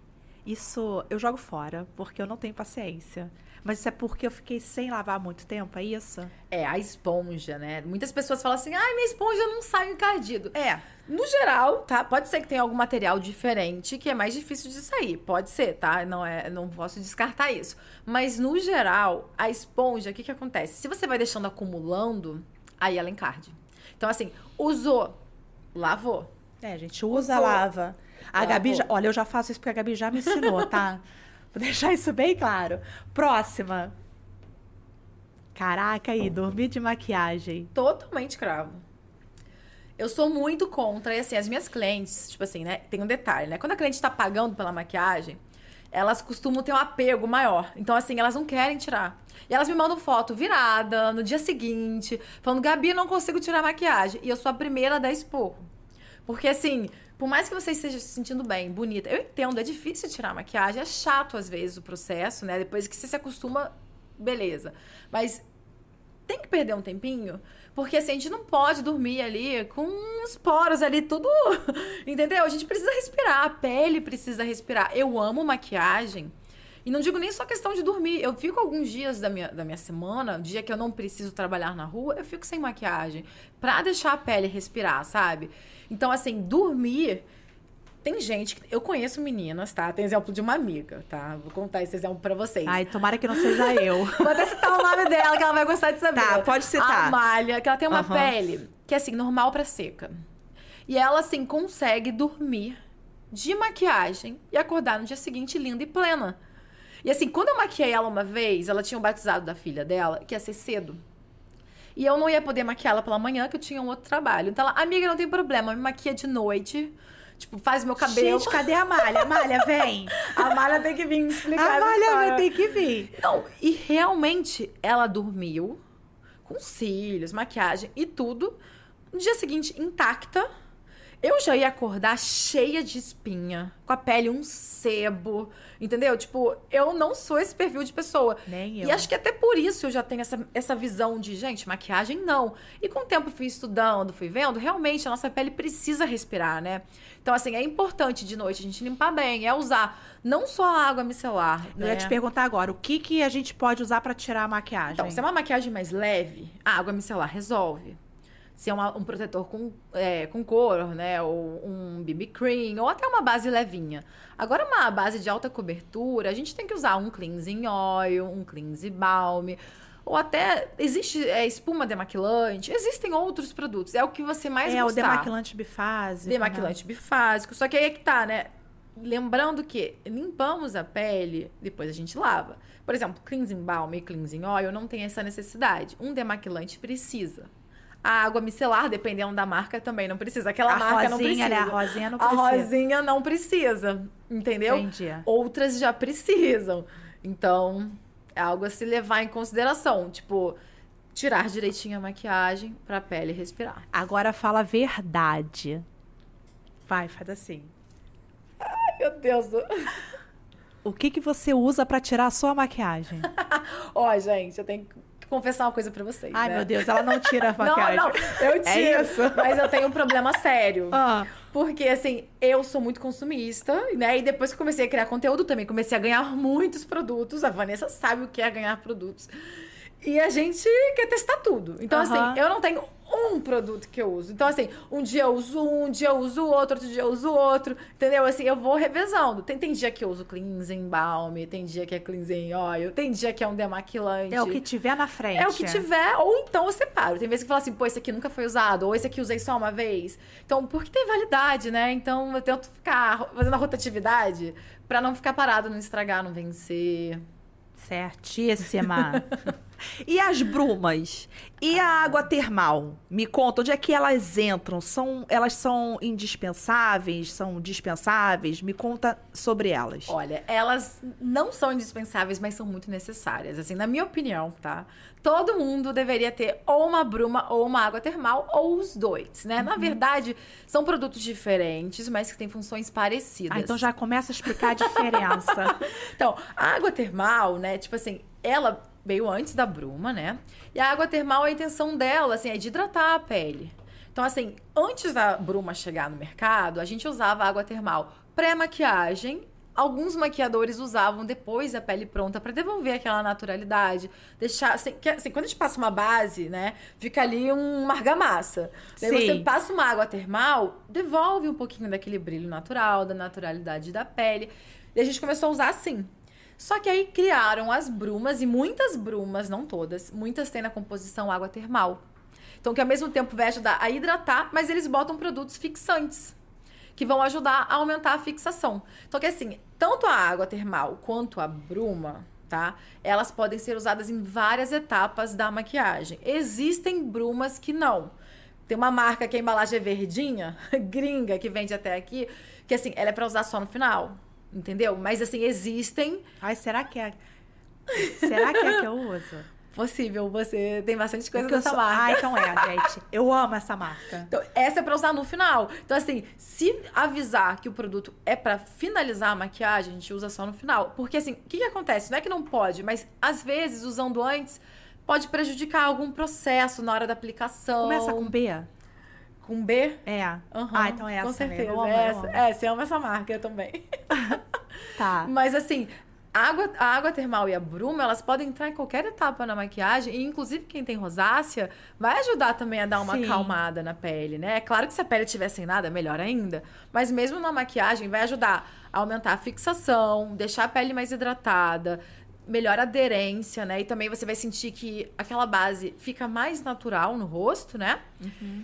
Isso eu jogo fora, porque eu não tenho paciência. Mas isso é porque eu fiquei sem lavar muito tempo, é isso? É, a esponja, né? Muitas pessoas falam assim, ai, minha esponja não sai encardido. É. No geral, tá? Pode ser que tenha algum material diferente que é mais difícil de sair. Pode ser, tá? Não é, não posso descartar isso. Mas no geral, a esponja, o que que acontece? Se você vai deixando acumulando, aí ela encarde. Então assim, usou, lavou. É, a gente usa, Usou. lava. A. Gabi, já, olha, eu já faço isso porque a Gabi já me ensinou, tá? (laughs) Vou deixar isso bem claro. Próxima. Caraca aí, dormir de maquiagem. Totalmente cravo. Eu sou muito contra, e assim, as minhas clientes, tipo assim, né? Tem um detalhe, né? Quando a cliente tá pagando pela maquiagem, elas costumam ter um apego maior. Então, assim, elas não querem tirar. E elas me mandam foto virada, no dia seguinte, falando, Gabi, não consigo tirar maquiagem. E eu sou a primeira a dar esporro. Porque, assim, por mais que você esteja se sentindo bem, bonita, eu entendo, é difícil tirar a maquiagem, é chato às vezes o processo, né? Depois que você se acostuma, beleza. Mas tem que perder um tempinho, porque assim, a gente não pode dormir ali com os poros ali tudo, (laughs) entendeu? A gente precisa respirar, a pele precisa respirar. Eu amo maquiagem. E não digo nem só questão de dormir. Eu fico alguns dias da minha, da minha semana, dia que eu não preciso trabalhar na rua, eu fico sem maquiagem. Pra deixar a pele respirar, sabe? Então, assim, dormir. Tem gente que. Eu conheço meninas, tá? Tem exemplo de uma amiga, tá? Vou contar esse exemplo pra vocês. Ai, tomara que não seja (laughs) eu. Vou até citar o nome dela, que ela vai gostar de saber. Tá, pode citar. A Malha, que ela tem uma Aham. pele que é assim, normal pra seca. E ela, assim, consegue dormir de maquiagem e acordar no dia seguinte linda e plena. E assim, quando eu maquiei ela uma vez, ela tinha o batizado da filha dela, que ia ser cedo. E eu não ia poder maquiá-la pela manhã, que eu tinha um outro trabalho. Então ela, amiga, não tem problema, me maquia de noite. Tipo, faz meu cabelo. Gente, cadê a malha? Malha, vem. (laughs) A Malha tem que vir me explicar. A malha vai ter que vir. Não, e realmente ela dormiu com cílios, maquiagem e tudo. No dia seguinte, intacta. Eu já ia acordar cheia de espinha, com a pele um sebo, entendeu? Tipo, eu não sou esse perfil de pessoa. Nem eu. E acho que até por isso eu já tenho essa, essa visão de, gente, maquiagem não. E com o tempo eu fui estudando, fui vendo, realmente a nossa pele precisa respirar, né? Então, assim, é importante de noite a gente limpar bem, é usar não só a água micelar. Eu né? ia te perguntar agora, o que, que a gente pode usar pra tirar a maquiagem? Então, se é uma maquiagem mais leve, a água micelar resolve. Se é uma- um protetor com, é, com cor, né? Ou um BB cream, ou até uma base levinha. Agora, uma base de alta cobertura, a gente tem que usar um cleansing oil, um cleansing balm, ou até existe é, espuma demaquilante, existem outros produtos. É o que você mais é, o gostar. demaquilante bifásico. Demaquilante bifásico. Só que aí é que tá, né? Lembrando que limpamos a pele, depois a gente lava. Por exemplo, cleansing balm e cleansing oil não tem essa necessidade. Um demaquilante precisa. A água micelar, dependendo da marca, também não precisa. Aquela A marca não rosinha, precisa. né? A rosinha não A precisa. rosinha não precisa, entendeu? Entendi. Outras já precisam. Então, é algo a se levar em consideração. Tipo, tirar direitinho a maquiagem pra pele respirar. Agora fala a verdade. Vai, faz assim. Meu Deus do... o que, que você usa pra tirar a sua maquiagem? (laughs) Ó, gente, eu tenho que confessar uma coisa pra vocês. Ai, né? meu Deus, ela não tira a (laughs) Não, maquiagem. não, eu tiro. É isso? Mas eu tenho um problema sério. Ah, Porque, assim, eu sou muito consumista, né? E depois que comecei a criar conteúdo também, comecei a ganhar muitos produtos. A Vanessa sabe o que é ganhar produtos. E a gente quer testar tudo. Então, assim, eu não tenho um produto que eu uso. Então, assim, um dia eu uso um, um dia eu uso outro, outro dia eu uso outro. Entendeu? Assim, eu vou revezando. Tem, tem dia que eu uso cleansing balm, tem dia que é cleansing oil, tem dia que é um demaquilante. é o que tiver na frente. É o que tiver, ou então eu separo. Tem vezes que fala assim, pô, esse aqui nunca foi usado, ou esse aqui usei só uma vez. Então, porque tem validade, né? Então eu tento ficar fazendo a rotatividade pra não ficar parado, não estragar, não vencer. Certíssima. (laughs) e as brumas? E a água termal? Me conta, onde é que elas entram? São, elas são indispensáveis? São dispensáveis? Me conta sobre elas. Olha, elas não são indispensáveis, mas são muito necessárias. Assim, na minha opinião, tá? Todo mundo deveria ter ou uma bruma ou uma água termal, ou os dois, né? Na verdade, são produtos diferentes, mas que têm funções parecidas. Ah, então já começa a explicar a diferença. (laughs) Então, a água termal, né? Tipo assim, ela veio antes da bruma, né? E a água termal, a intenção dela, assim, é de hidratar a pele. Então, assim, antes da bruma chegar no mercado, a gente usava água termal pré-maquiagem. Alguns maquiadores usavam depois a pele pronta pra devolver aquela naturalidade, deixar assim, que, assim, quando a gente passa uma base, né, fica ali um argamassa. Daí Sim. você passa uma água termal, devolve um pouquinho daquele brilho natural, da naturalidade da pele. E a gente começou a usar assim. Só que aí criaram as brumas, e muitas brumas, não todas, muitas têm na composição água termal. Então, que ao mesmo tempo vai ajudar a hidratar, mas eles botam produtos fixantes, que vão ajudar a aumentar a fixação. Então, que assim, tanto a água termal quanto a bruma, tá? Elas podem ser usadas em várias etapas da maquiagem. Existem brumas que não. Tem uma marca que a embalagem é verdinha, (laughs) gringa, que vende até aqui, que assim, ela é pra usar só no final. Entendeu? Mas assim, existem. Ai, será que é. Será que é que eu uso? (laughs) Possível, você tem bastante coisa dessa sou- marca. Ah, então é, gente. (laughs) Eu amo essa marca. Então, essa é pra usar no final. Então, assim, se avisar que o produto é pra finalizar a maquiagem, a gente usa só no final. Porque, assim, o que, que acontece? Não é que não pode, mas às vezes, usando antes, pode prejudicar algum processo na hora da aplicação. Começa com B? Com B? É. Aham, ah, então é essa Com mesmo. certeza. Eu amo, é, essa. é, você ama essa marca, eu também. (laughs) Tá. Mas assim, a água, a água termal e a bruma, elas podem entrar em qualquer etapa na maquiagem. E, inclusive, quem tem rosácea vai ajudar também a dar uma Sim. acalmada na pele, né? É claro que se a pele estiver sem nada, melhor ainda. Mas mesmo na maquiagem, vai ajudar a aumentar a fixação, deixar a pele mais hidratada, melhor aderência, né? E também você vai sentir que aquela base fica mais natural no rosto, né?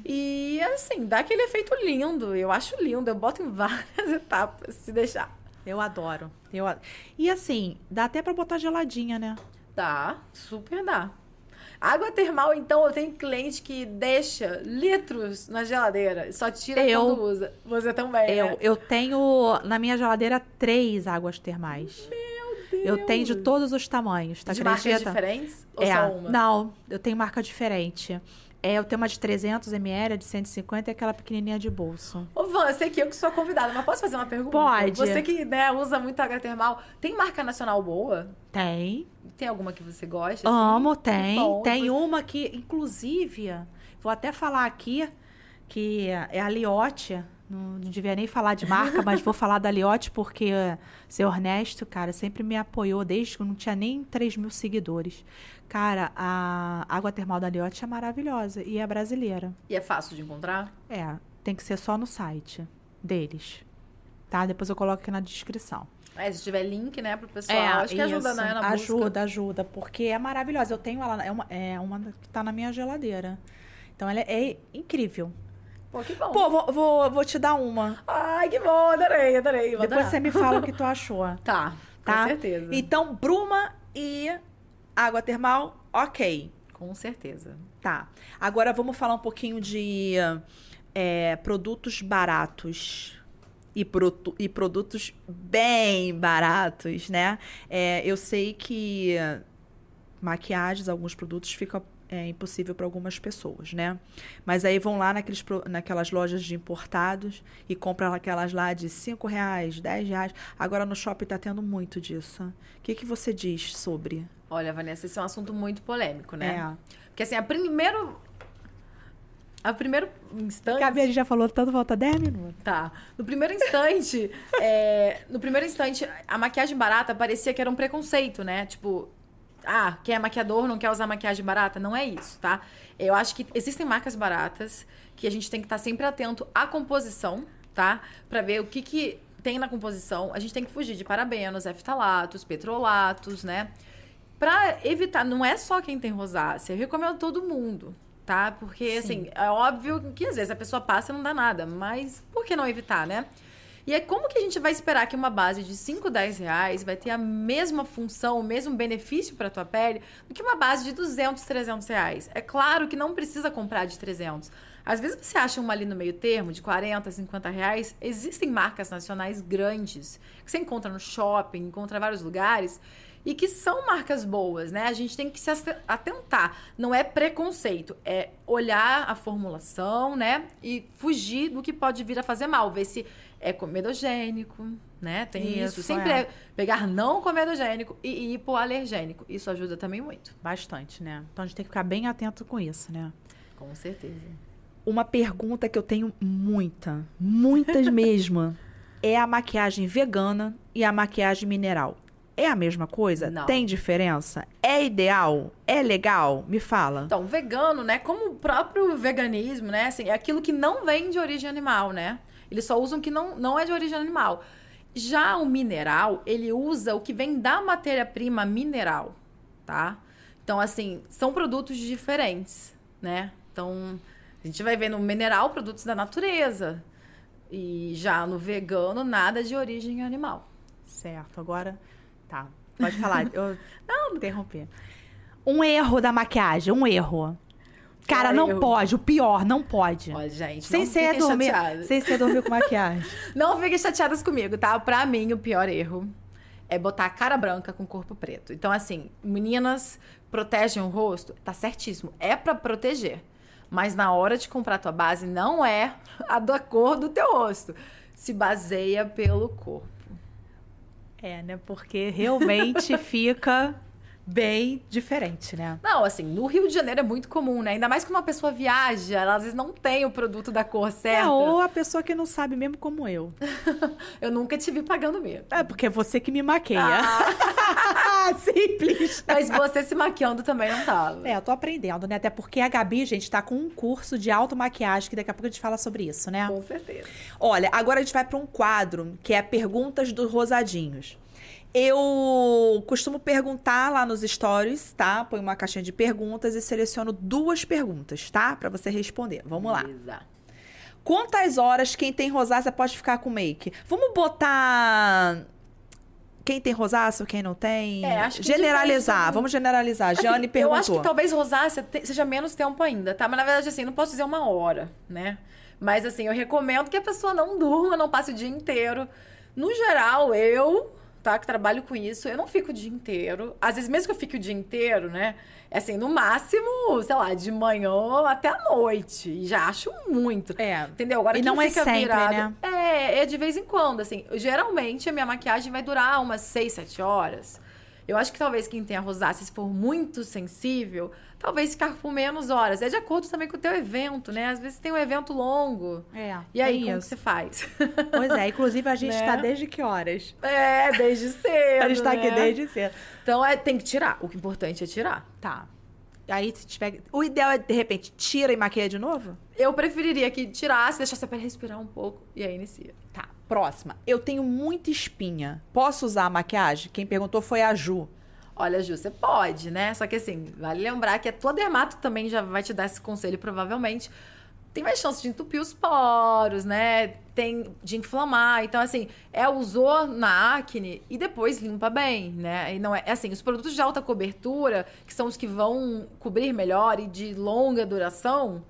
E, assim, dá aquele efeito lindo. Eu acho lindo. Eu boto em (laughs) várias etapas, se deixar. Eu adoro. Eu E assim, dá até pra botar geladinha, né? Dá, super dá. Água termal, então, eu tenho cliente que deixa litros na geladeira e só tira Eu. quando usa. Você também, Eu, né? eu tenho na minha geladeira três águas termais. Eu tenho de todos os tamanhos, tá De marcas acredita? diferentes ou é, só uma? não, eu tenho marca diferente. É, eu tenho uma de 300 ml, a de 150 e aquela pequenininha de bolso. Ô, Van, sei que eu que sou a convidada, mas posso fazer uma pergunta? Pode. Você que né, usa muito água termal, tem marca nacional boa? Tem. Tem alguma que você gosta? assim? Amo, tem. bom, tem pois- uma que, inclusive, vou até falar aqui, que é a Liotte. Não, não devia nem falar de marca, mas vou falar da Liotte porque seu Ernesto, cara, sempre me apoiou desde que eu não tinha nem 3 mil seguidores. Cara, a água termal da Liotte é maravilhosa e é brasileira. E é fácil de encontrar? É, tem que ser só no site deles. Tá? Depois eu coloco aqui na descrição. É, se tiver link, né, pro pessoal. acho que ajuda, isso. né, na busca. Ajuda, ajuda, porque é maravilhosa. Eu tenho ela, é uma, é uma que tá na minha geladeira. Então ela é, é incrível. Pô, que bom. Pô, vou, vou, vou te dar uma. Ai, que bom, adorei, adorei. Depois adorar. você me fala o que tu (laughs) achou. Tá, Tá? com certeza. Então, bruma e água termal, ok. Com certeza. Tá. Agora vamos falar um pouquinho de é, produtos baratos. E, produ- e produtos bem baratos, né? É, eu sei que maquiagens, alguns produtos ficam é impossível para algumas pessoas, né? Mas aí vão lá naqueles, naquelas lojas de importados e compram aquelas lá de 5 reais, 10 reais. Agora no shopping está tendo muito disso. O que, que você diz sobre? Olha, Vanessa, esse é um assunto muito polêmico, né? É. Porque assim, a primeiro. A primeiro instante. Gabi, a gente já falou tanto, volta 10 minutos. Tá. No primeiro instante, (laughs) é, no primeiro instante, a maquiagem barata parecia que era um preconceito, né? Tipo, ah, quem é maquiador não quer usar maquiagem barata. Não é isso, tá? Eu acho que existem marcas baratas que a gente tem que estar sempre atento à composição, tá? Pra ver o que, que tem na composição. A gente tem que fugir de parabenos, eftalatos, petrolatos, né? Pra evitar, não é só quem tem rosácea, eu recomendo todo mundo, tá? Porque, Sim. assim, é óbvio que às vezes a pessoa passa e não dá nada, mas por que não evitar, né? E é como que a gente vai esperar que uma base de 5, 10 reais vai ter a mesma função, o mesmo benefício para a tua pele do que uma base de 200, 300 reais? É claro que não precisa comprar de 300. Às vezes você acha uma ali no meio termo, de 40, 50 reais. Existem marcas nacionais grandes que você encontra no shopping, encontra em vários lugares e que são marcas boas, né? A gente tem que se atentar. Não é preconceito, é olhar a formulação, né? E fugir do que pode vir a fazer mal. Ver se é comedogênico, né? Tem isso. isso. Sempre é. é. pegar não comedogênico e hipoalergênico. Isso ajuda também muito. Bastante, né? Então a gente tem que ficar bem atento com isso, né? Com certeza. Uma pergunta que eu tenho muita, muitas (laughs) mesmo, é a maquiagem vegana e a maquiagem mineral. É a mesma coisa? Não. Tem diferença? É ideal? É legal? Me fala. Então, vegano, né? Como o próprio veganismo, né? Assim, é aquilo que não vem de origem animal, né? Eles só usam o que não, não é de origem animal. Já o mineral, ele usa o que vem da matéria-prima mineral, tá? Então, assim, são produtos diferentes, né? Então, a gente vai ver no mineral produtos da natureza. E já no vegano, nada de origem animal. Certo. Agora, Tá, pode falar. Eu (laughs) não interromper. Um erro da maquiagem, um erro. Cara, não erro. pode. O pior, não pode. Olha, gente, sem ser dormir, chateadas. Sem ser dormir com maquiagem. (laughs) não fiquem chateadas comigo, tá? Pra mim, o pior erro é botar a cara branca com corpo preto. Então, assim, meninas protegem o rosto, tá certíssimo. É para proteger. Mas na hora de comprar a tua base, não é a da cor do teu rosto. Se baseia pelo corpo. É, né? Porque realmente (laughs) fica bem diferente, né? Não, assim, no Rio de Janeiro é muito comum, né? Ainda mais que uma pessoa viaja, ela às vezes não tem o produto da cor certa. É, ou a pessoa que não sabe mesmo como eu. (laughs) eu nunca te vi pagando mesmo. É, porque é você que me maqueia. Ah. (laughs) Simples. Mas você se maquiando também não tava. É, eu tô aprendendo, né? Até porque a Gabi, gente, tá com um curso de automaquiagem, que daqui a pouco a gente fala sobre isso, né? Com certeza. Olha, agora a gente vai para um quadro que é Perguntas dos Rosadinhos. Eu costumo perguntar lá nos stories, tá? Põe uma caixinha de perguntas e seleciono duas perguntas, tá? Para você responder. Vamos Beleza. lá. Quantas horas quem tem rosácea pode ficar com make? Vamos botar quem tem rosácea, quem não tem. É, acho que generalizar. Vamos generalizar. Assim, Jane perguntou. Eu acho que talvez rosácea seja menos tempo ainda, tá? Mas na verdade, assim, não posso dizer uma hora, né? Mas assim, eu recomendo que a pessoa não durma, não passe o dia inteiro. No geral, eu tá? Que trabalho com isso, eu não fico o dia inteiro. Às vezes, mesmo que eu fique o dia inteiro, né? É assim, no máximo, sei lá, de manhã até a noite. E já acho muito. É. Entendeu? Agora e não é sempre, virado, né? É, é de vez em quando, assim. Geralmente, a minha maquiagem vai durar umas 6, 7 horas. Eu acho que talvez quem tenha rosácea, se for muito sensível, talvez ficar por menos horas. É de acordo também com o teu evento, né? Às vezes tem um evento longo. É. E aí, como você faz? (laughs) Pois é, inclusive a gente está né? desde que horas? É, desde cedo. (laughs) a gente está né? aqui desde cedo. Então é, tem que tirar. O que é importante é tirar. Tá. Aí, se tiver. O ideal é, de repente, tira e maquia de novo? Eu preferiria que tirasse, deixasse a pele respirar um pouco e aí inicia. Tá. Próxima. Eu tenho muita espinha. Posso usar a maquiagem? Quem perguntou foi a Ju. Olha, Ju, você pode, né? Só que assim, vale lembrar que a tua dermato também já vai te dar esse conselho, provavelmente. Tem mais chance de entupir os poros, né? Tem de inflamar. Então, assim, é usou na acne e depois limpa bem, né? E não é, é assim, os produtos de alta cobertura, que são os que vão cobrir melhor e de longa duração,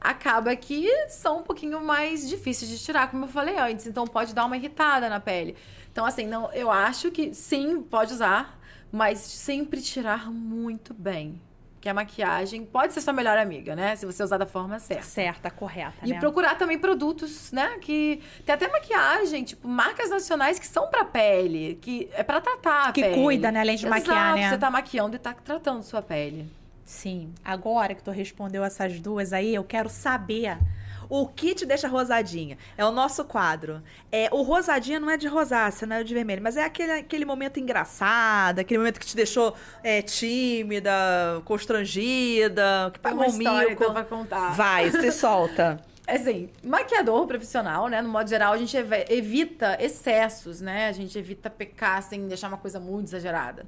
acaba que são um pouquinho mais difíceis de tirar, como eu falei antes. Então, pode dar uma irritada na pele. Então, assim, não, eu acho que sim, pode usar mas sempre tirar muito bem. que a maquiagem pode ser sua melhor amiga, né? Se você usar da forma certa. Certa, correta, E né? procurar também produtos, né? Que tem até maquiagem, tipo, marcas nacionais que são pra pele, que é pra tratar a Que pele. cuida, né? Além de Exato, maquiar, né? Você tá maquiando e tá tratando sua pele. Sim. Agora que tu respondeu essas duas aí, eu quero saber o que te deixa rosadinha. É o nosso quadro. É, o rosadinha não é de rosácea, não é de vermelho, mas é aquele, aquele momento engraçado, aquele momento que te deixou é, tímida, constrangida, que pagou uma um mico. então, pra contar. Vai, se (laughs) solta. Assim, maquiador profissional, né? No modo geral, a gente evita excessos, né? A gente evita pecar sem deixar uma coisa muito exagerada.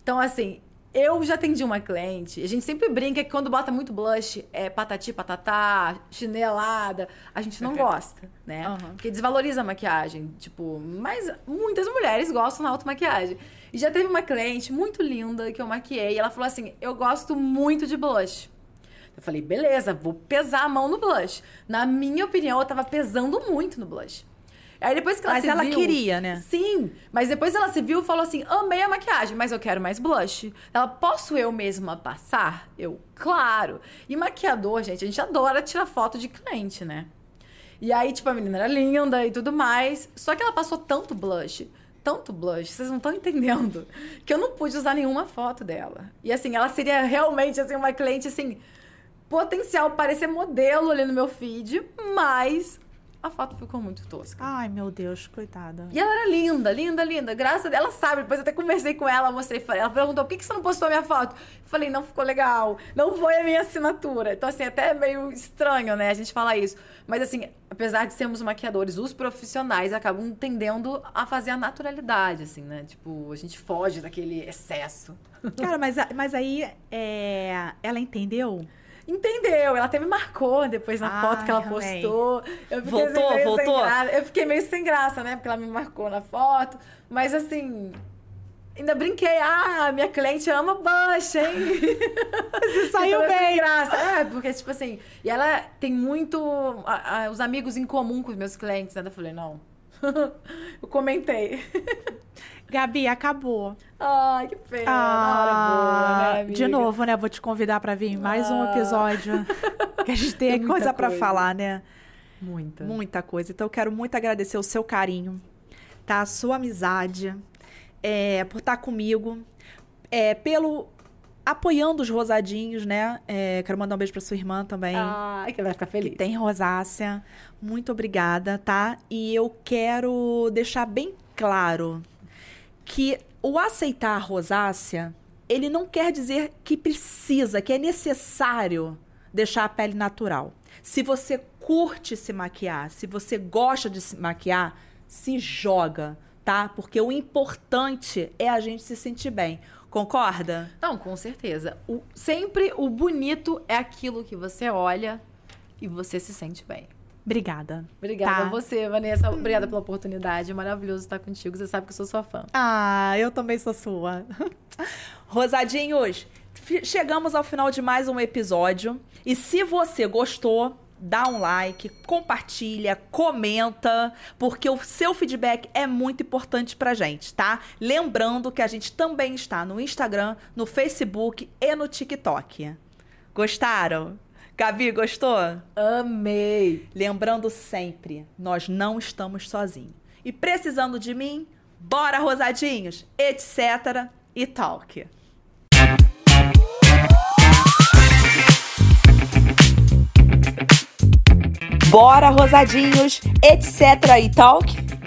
Então, assim, eu já atendi uma cliente, a gente sempre brinca que quando bota muito blush, é patati, patatá, chinelada, a gente não gosta, né? Aham. Porque desvaloriza a maquiagem. Tipo, mas muitas mulheres gostam da automaquiagem. E já teve uma cliente muito linda que eu maquiei, e ela falou assim: Eu gosto muito de blush. Eu falei, beleza, vou pesar a mão no blush. Na minha opinião, eu tava pesando muito no blush. Aí depois que ela Mas se ela viu- queria, né? Sim, mas depois ela se viu e falou assim: amei a maquiagem, mas eu quero mais blush. Ela, posso eu mesma passar? Eu, claro. E maquiador, gente, a gente adora tirar foto de cliente, né? E aí, tipo, a menina era linda e tudo mais. Só que ela passou tanto blush, tanto blush, vocês não estão entendendo, (laughs) que eu não pude usar nenhuma foto dela. E assim, ela seria realmente assim, uma cliente assim, potencial parecer modelo ali no meu feed, mas a foto ficou muito tosca. Ai, meu Deus, coitada. E ela era linda, linda, linda. Graças a Deus, ela sabe. Depois eu até conversei com ela, mostrei. Ela perguntou, por que que você não postou a minha foto? Eu falei, não ficou legal. Não foi a minha assinatura. Então, assim, até é meio estranho, né? A gente falar isso. Mas, assim, apesar de sermos maquiadores, os profissionais acabam tendendo a fazer a naturalidade, assim, né? Tipo, a gente foge daquele excesso. Cara, mas, mas aí é, ela entendeu? Entendeu? Ela até me marcou depois na Ai, foto que ela amei. postou. Eu fiquei Voltou, meio voltou? sem graça. Eu fiquei meio sem graça, né? Porque ela me marcou na foto. Mas assim. Ainda brinquei, ah, minha cliente ama Bush, hein? (laughs) Você saiu Então, é bem. graça. É, porque, tipo assim, e ela tem muito a- a- os amigos em comum com os meus clientes, né? Eu falei, não. (laughs) eu comentei. (laughs) Gabi, acabou. Ai, que pena. na Ah, boa, né, de novo, né? Vou te convidar pra vir em mais um Ah. episódio. (laughs) que a gente tem, Tem coisa coisa. falar, né? Muita. Muita coisa. Então, eu quero muito agradecer o seu carinho, tá? A sua amizade, é, por estar comigo, é, pelo apoiando os rosadinhos, né? É, quero mandar um beijo pra sua irmã também. Ai, que vai ficar feliz. tem rosácea. Muito obrigada, tá? E eu quero deixar bem claro que o aceitar a rosácea, ele não quer dizer que precisa, que é necessário deixar a pele natural. Se você curte se maquiar, se você gosta de se maquiar, se joga, tá? Porque o importante é a gente se sentir bem. Concorda? Não, com certeza. O- sempre o bonito é aquilo que você olha e você se sente bem. Obrigada. Obrigada Tá. a você, Vanessa. Obrigada pela oportunidade. É maravilhoso estar contigo. Você sabe que eu sou sua fã. Ah, eu também sou sua. (laughs) Rosadinhos, chegamos ao final de mais um episódio. E se você gostou, dá um like, compartilha, comenta, porque o seu feedback é muito importante pra gente, tá? Lembrando que a gente também está no Instagram, no Facebook e no TikTok. Gostaram? Gabi, gostou? Amei! Lembrando sempre, nós não estamos sozinhos. E precisando de mim, bora rosadinhos, etc. e talk. Bora rosadinhos, etc. e talk.